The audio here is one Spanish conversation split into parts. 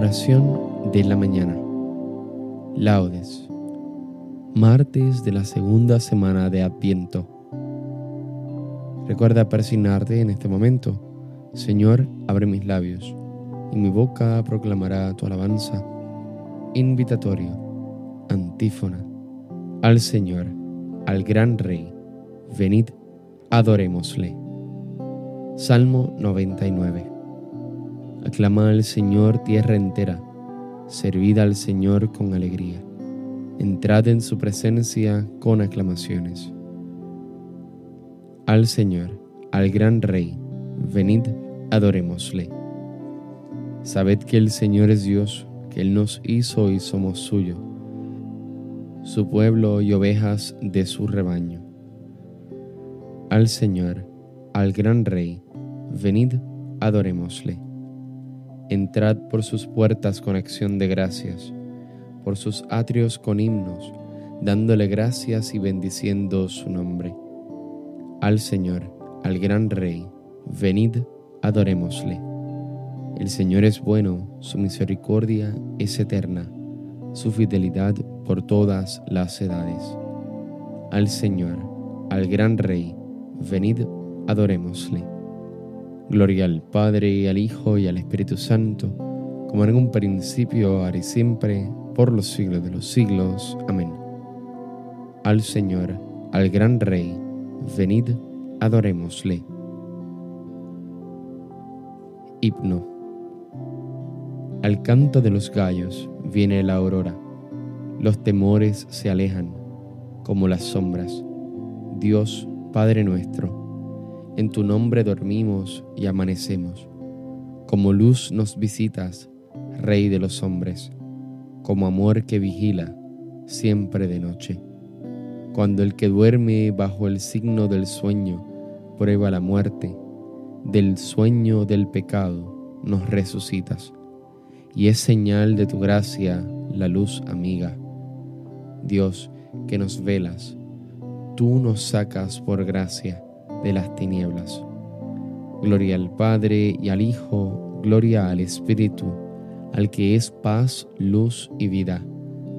Oración de la mañana. Laudes. Martes de la segunda semana de Adviento. Recuerda persignarte en este momento. Señor, abre mis labios, y mi boca proclamará tu alabanza. Invitatorio. Antífona. Al Señor, al gran Rey. Venid, adorémosle. Salmo 99. Aclama al Señor tierra entera, servid al Señor con alegría, entrad en su presencia con aclamaciones. Al Señor, al gran Rey, venid, adorémosle. Sabed que el Señor es Dios, que Él nos hizo y somos suyo, su pueblo y ovejas de su rebaño. Al Señor, al gran Rey, venid, adorémosle. Entrad por sus puertas con acción de gracias, por sus atrios con himnos, dándole gracias y bendiciendo su nombre. Al Señor, al gran Rey, venid, adorémosle. El Señor es bueno, su misericordia es eterna, su fidelidad por todas las edades. Al Señor, al gran Rey, venid, adorémosle. Gloria al Padre, y al Hijo, y al Espíritu Santo, como en un principio, ahora y siempre, por los siglos de los siglos. Amén. Al Señor, al gran Rey, venid, adorémosle. Himno. Al canto de los gallos viene la aurora, los temores se alejan como las sombras. Dios, Padre nuestro, en tu nombre dormimos y amanecemos. Como luz nos visitas, Rey de los hombres, como amor que vigila siempre de noche. Cuando el que duerme bajo el signo del sueño prueba la muerte, del sueño del pecado nos resucitas. Y es señal de tu gracia la luz amiga. Dios, que nos velas, tú nos sacas por gracia de las tinieblas. Gloria al Padre y al Hijo, gloria al Espíritu, al que es paz, luz y vida,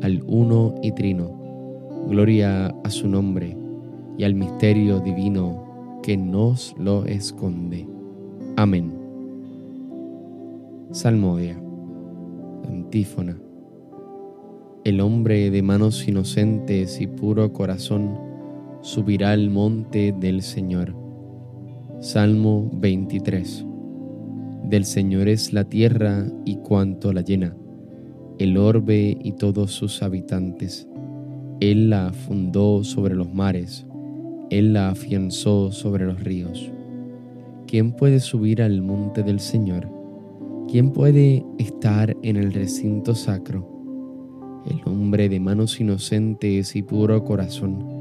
al uno y trino. Gloria a su nombre y al misterio divino que nos lo esconde. Amén. Salmodia. Antífona. El hombre de manos inocentes y puro corazón, subirá al monte del Señor. Salmo 23. Del Señor es la tierra y cuanto la llena, el orbe y todos sus habitantes. Él la fundó sobre los mares, Él la afianzó sobre los ríos. ¿Quién puede subir al monte del Señor? ¿Quién puede estar en el recinto sacro? El hombre de manos inocentes y puro corazón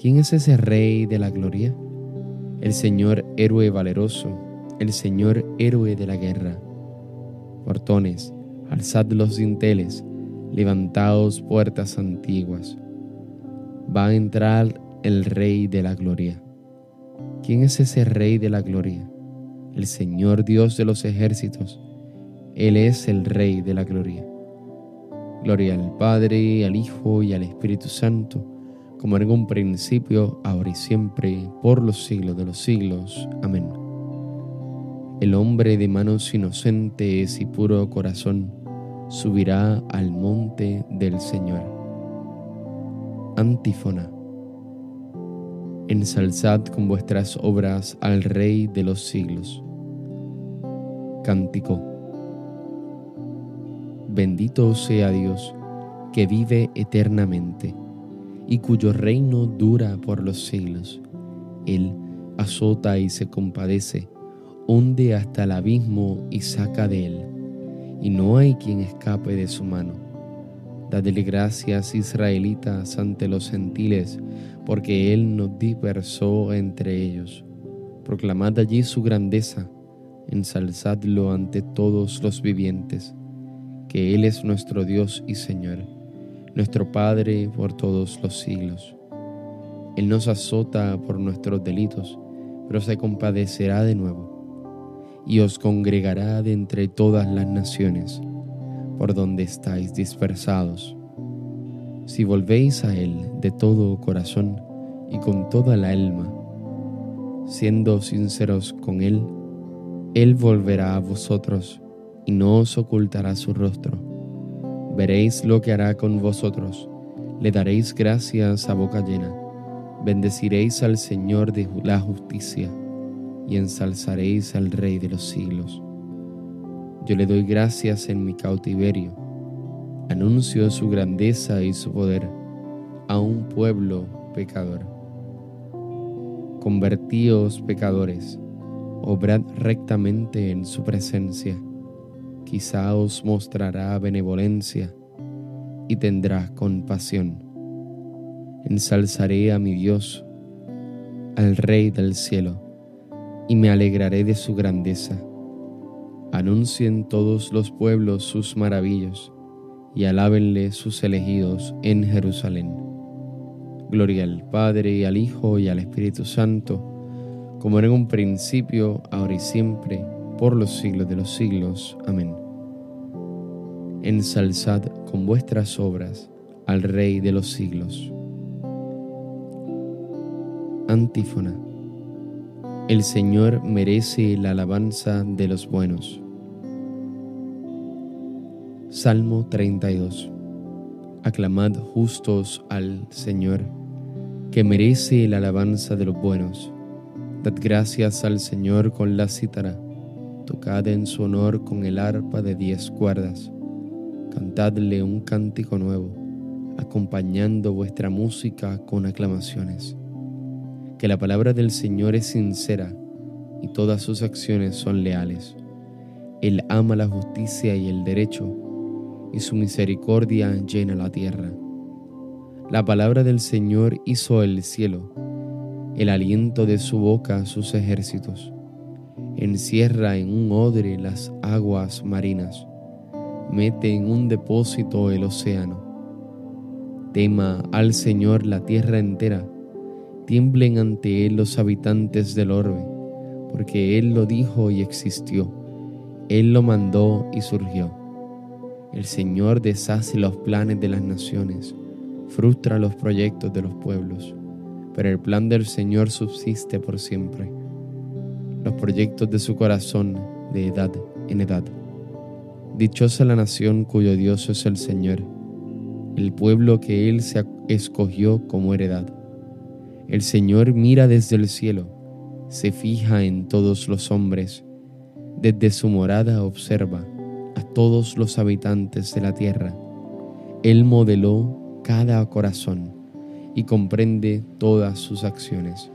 ¿Quién es ese Rey de la Gloria? El Señor héroe valeroso, el Señor héroe de la guerra. Portones, alzad los dinteles, levantaos puertas antiguas. Va a entrar el Rey de la Gloria. ¿Quién es ese Rey de la Gloria? El Señor Dios de los ejércitos. Él es el Rey de la Gloria. Gloria al Padre, al Hijo y al Espíritu Santo como en un principio, ahora y siempre, por los siglos de los siglos. Amén. El hombre de manos inocentes y puro corazón subirá al monte del Señor. Antífona. Ensalzad con vuestras obras al Rey de los siglos. Cántico. Bendito sea Dios que vive eternamente y cuyo reino dura por los siglos. Él azota y se compadece, hunde hasta el abismo y saca de él, y no hay quien escape de su mano. Dadle gracias, israelitas, ante los gentiles, porque Él nos dispersó entre ellos. Proclamad allí su grandeza, ensalzadlo ante todos los vivientes, que Él es nuestro Dios y Señor, nuestro Padre por todos los siglos. Él nos azota por nuestros delitos, pero se compadecerá de nuevo y os congregará de entre todas las naciones por donde estáis dispersados. Si volvéis a Él de todo corazón y con toda la alma, siendo sinceros con Él, Él volverá a vosotros y no os ocultará su rostro. Veréis lo que hará con vosotros, le daréis gracias a boca llena, bendeciréis al Señor de la justicia y ensalzaréis al Rey de los siglos. Yo le doy gracias en mi cautiverio, anuncio su grandeza y su poder a un pueblo pecador. Convertíos pecadores, obrad rectamente en su presencia, quizá os mostrará benevolencia y tendrá compasión. Ensalzaré a mi Dios, al Rey del cielo y me alegraré de su grandeza. Anuncien todos los pueblos sus maravillas y alábenle sus elegidos en Jerusalén. Gloria al Padre y al Hijo y al Espíritu Santo, como era en un principio, ahora y siempre, por los siglos de los siglos. Amén. Ensalzad con vuestras obras al Rey de los siglos. Antífona. El Señor merece la alabanza de los buenos. Salmo 32. Aclamad justos al Señor, que merece la alabanza de los buenos. Dad gracias al Señor con la cítara, tocad en su honor con el arpa de diez cuerdas, cantadle un cántico nuevo, acompañando vuestra música con aclamaciones que la palabra del Señor es sincera y todas sus acciones son leales. Él ama la justicia y el derecho, y su misericordia llena la tierra. La palabra del Señor hizo el cielo, el aliento de su boca sus ejércitos. Encierra en un odre las aguas marinas, mete en un depósito el océano. Tema al Señor la tierra entera tiemblen ante Él los habitantes del orbe, porque Él lo dijo y existió, Él lo mandó y surgió. El Señor deshace los planes de las naciones, frustra los proyectos de los pueblos, pero el plan del Señor subsiste por siempre. Proyectos de su corazón de edad en edad. Dichosa la nación cuyo Dios es el Señor, el pueblo que Él se escogió como heredad. El Señor mira desde el cielo, se fija en todos los hombres, desde su morada observa a todos los habitantes de la tierra. Él modeló cada corazón y comprende todas sus acciones.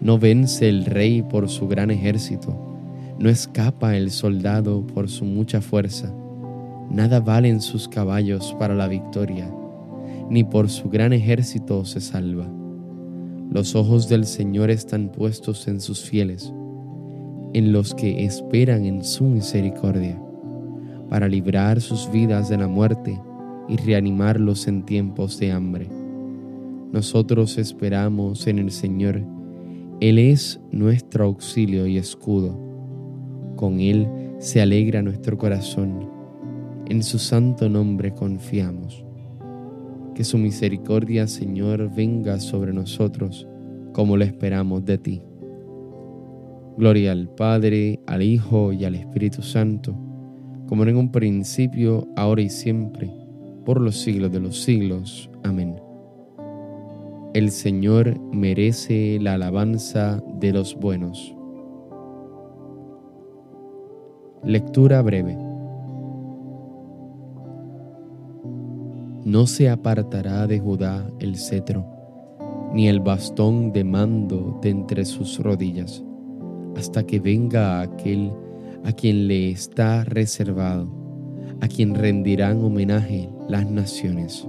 No vence el rey por su gran ejército, no escapa el soldado por su mucha fuerza. Nada valen sus caballos para la victoria, ni por su gran ejército se salva. Los ojos del Señor están puestos en sus fieles, en los que esperan en su misericordia, para librar sus vidas de la muerte y reanimarlos en tiempos de hambre. Nosotros esperamos en el Señor, Él es nuestro auxilio y escudo. Con Él se alegra nuestro corazón, en su santo nombre confiamos. Que su misericordia, Señor, venga sobre nosotros como lo esperamos de ti. Gloria al Padre, al Hijo y al Espíritu Santo, como en un principio, ahora y siempre, por los siglos de los siglos. Amén. El Señor merece la alabanza de los buenos. Lectura breve. No se apartará de Judá el cetro, ni el bastón de mando de entre sus rodillas, hasta que venga aquel a quien le está reservado, a quien rendirán homenaje las naciones.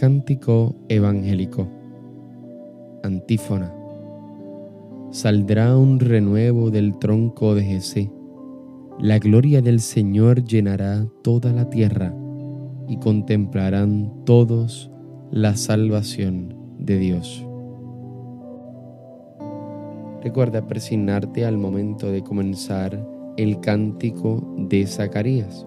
Cántico evangélico. Antífona. Saldrá un renuevo del tronco de Jesé. La gloria del Señor llenará toda la tierra y contemplarán todos la salvación de Dios. Recuerda persignarte al momento de comenzar el cántico de Zacarías.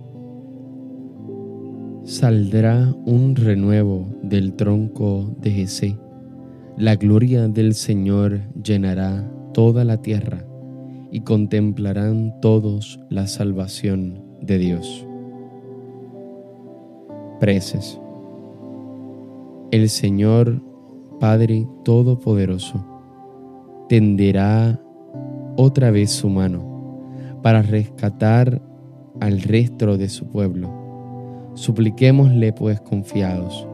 Saldrá un renuevo del tronco de Jesé. La gloria del Señor llenará toda la tierra y contemplarán todos la salvación de Dios. Preces. El Señor Padre Todopoderoso, tenderá otra vez su mano para rescatar al resto de su pueblo. Supliquémosle pues confiados,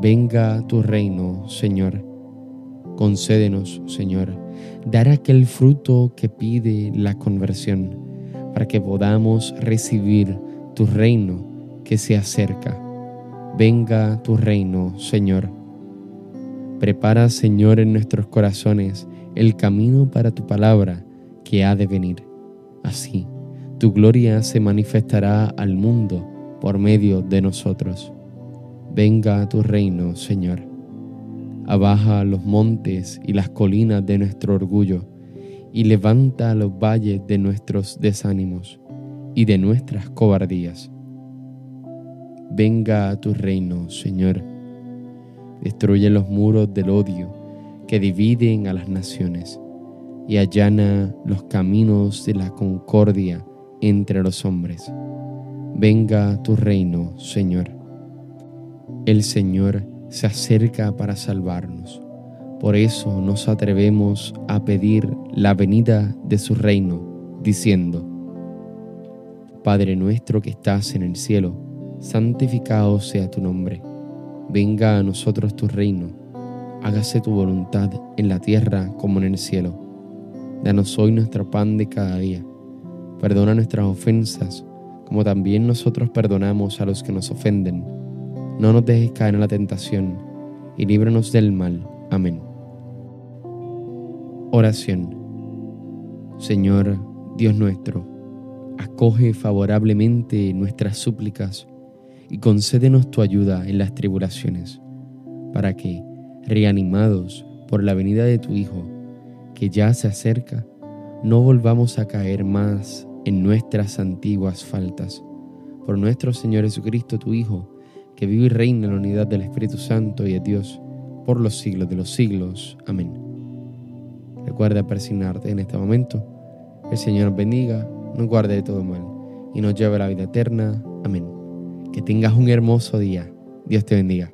venga tu reino, Señor. Concédenos, Señor, dar aquel fruto que pide la conversión, para que podamos recibir tu reino que se acerca. Venga tu reino, Señor Prepara, Señor, en nuestros corazones el camino para tu palabra que ha de venir. Así, tu gloria se manifestará al mundo por medio de nosotros. Venga a tu reino, Señor. Abaja los montes y las colinas de nuestro orgullo y levanta los valles de nuestros desánimos y de nuestras cobardías. Venga a tu reino, Señor destruye los muros del odio que dividen a las naciones y allana los caminos de la concordia entre los hombres. Venga tu reino, Señor. El Señor se acerca para salvarnos. Por eso nos atrevemos a pedir la venida de su reino, diciendo, Padre nuestro que estás en el cielo, santificado sea tu nombre Venga a nosotros tu reino, hágase tu voluntad en la tierra como en el cielo. Danos hoy nuestro pan de cada día. Perdona nuestras ofensas, como también nosotros perdonamos a los que nos ofenden. No nos dejes caer en la tentación, y líbranos del mal. Amén. Oración. Señor, Dios nuestro, acoge favorablemente nuestras súplicas y concédenos tu ayuda en las tribulaciones, para que, reanimados por la venida de tu Hijo, que ya se acerca, no volvamos a caer más en nuestras antiguas faltas, por nuestro Señor Jesucristo, tu Hijo, que vive y reina en la unidad del Espíritu Santo y es Dios por los siglos de los siglos. Amén. Recuerda persignarte en este momento. El Señor nos bendiga, nos guarde de todo mal y nos lleve a la vida eterna. Amén. Que tengas un hermoso día. Dios te bendiga.